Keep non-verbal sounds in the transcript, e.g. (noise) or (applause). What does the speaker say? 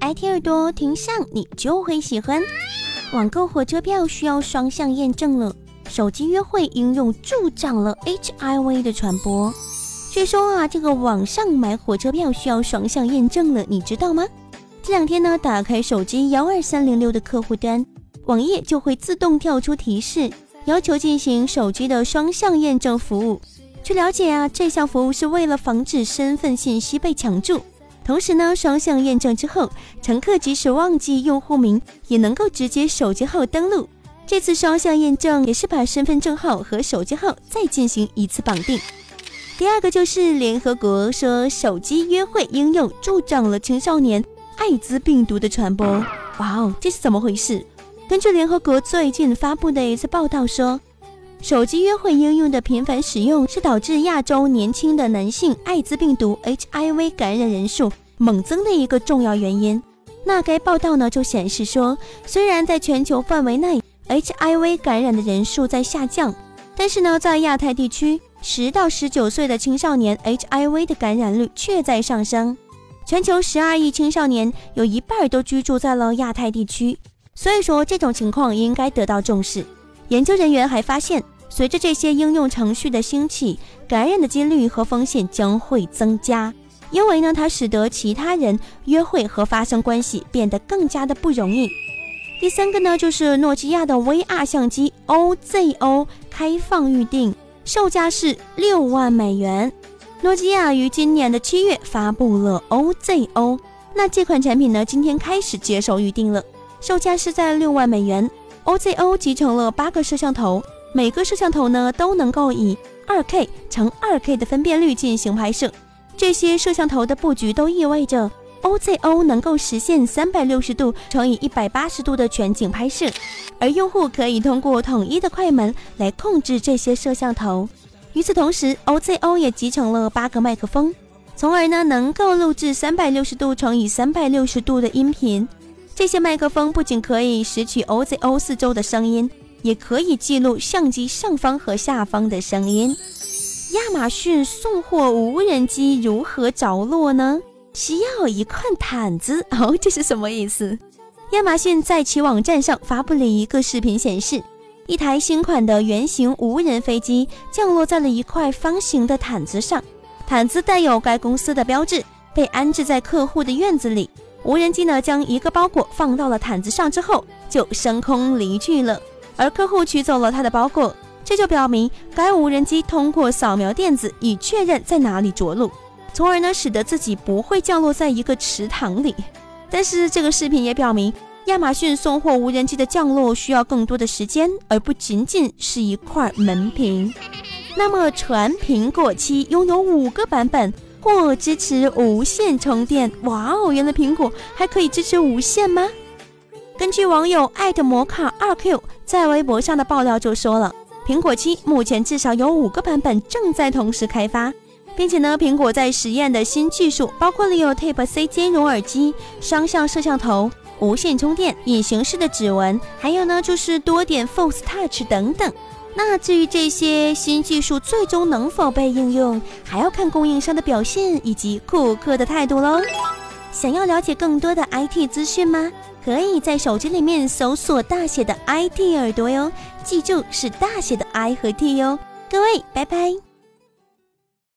IT 耳朵听上你就会喜欢。网购火车票需要双向验证了，手机约会应用助长了 HIV 的传播。据说啊，这个网上买火车票需要双向验证了，你知道吗？这两天呢，打开手机幺二三零六的客户端，网页就会自动跳出提示，要求进行手机的双向验证服务。据了解啊，这项服务是为了防止身份信息被抢注。同时呢，双向验证之后，乘客即使忘记用户名，也能够直接手机号登录。这次双向验证也是把身份证号和手机号再进行一次绑定。第二个就是联合国说，手机约会应用助长了青少年艾滋病毒的传播。哇哦，这是怎么回事？根据联合国最近发布的一次报道说，手机约会应用的频繁使用是导致亚洲年轻的男性艾滋病毒 HIV 感染人数猛增的一个重要原因。那该报道呢就显示说，虽然在全球范围内 HIV 感染的人数在下降，但是呢，在亚太地区。十到十九岁的青少年 HIV 的感染率却在上升，全球十二亿青少年有一半都居住在了亚太地区，所以说这种情况应该得到重视。研究人员还发现，随着这些应用程序的兴起，感染的几率和风险将会增加，因为呢，它使得其他人约会和发生关系变得更加的不容易。第三个呢，就是诺基亚的 VR 相机 OZO 开放预定。售价是六万美元。诺基亚于今年的七月发布了 OZO，那这款产品呢，今天开始接受预定了，售价是在六万美元。OZO 集成了八个摄像头，每个摄像头呢都能够以二 K 乘二 K 的分辨率进行拍摄。这些摄像头的布局都意味着 OZO 能够实现三百六十度乘以一百八十度的全景拍摄。而用户可以通过统一的快门来控制这些摄像头。与此同时，OZO 也集成了八个麦克风，从而呢能够录制三百六十度乘以三百六十度的音频。这些麦克风不仅可以拾取 OZO 四周的声音，也可以记录相机上方和下方的声音。亚马逊送货无人机如何着落呢？需要一块毯子 (laughs) 哦，这是什么意思？亚马逊在其网站上发布了一个视频，显示一台新款的圆形无人飞机降落在了一块方形的毯子上，毯子带有该公司的标志，被安置在客户的院子里。无人机呢将一个包裹放到了毯子上之后，就升空离去了。而客户取走了他的包裹，这就表明该无人机通过扫描电子以确认在哪里着陆，从而呢使得自己不会降落在一个池塘里。但是这个视频也表明，亚马逊送货无人机的降落需要更多的时间，而不仅仅是一块门屏。那么，全苹果七拥有五个版本，或支持无线充电。哇哦，原来苹果还可以支持无线吗？根据网友艾特摩卡二 Q 在微博上的爆料就说了，苹果七目前至少有五个版本正在同时开发。并且呢，苹果在实验的新技术包括了有 Type C 兼容耳机、双向摄像头、无线充电、隐形式的指纹，还有呢就是多点 Force Touch 等等。那至于这些新技术最终能否被应用，还要看供应商的表现以及顾客的态度喽。想要了解更多的 IT 资讯吗？可以在手机里面搜索大写的 IT 耳朵哟，记住是大写的 I 和 T 哟。各位，拜拜。